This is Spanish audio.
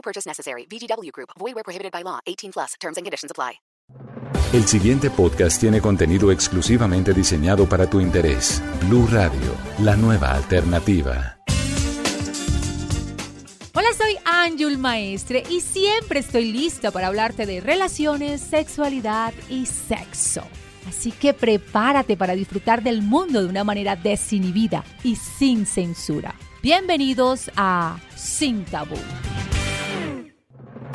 No purchase necessary. VGW Group. Void where prohibited by law. 18 plus. Terms and conditions apply. El siguiente podcast tiene contenido exclusivamente diseñado para tu interés. Blue Radio, la nueva alternativa. Hola, soy Ángel Maestre y siempre estoy lista para hablarte de relaciones, sexualidad y sexo. Así que prepárate para disfrutar del mundo de una manera desinhibida y sin censura. Bienvenidos a Sin Tabú.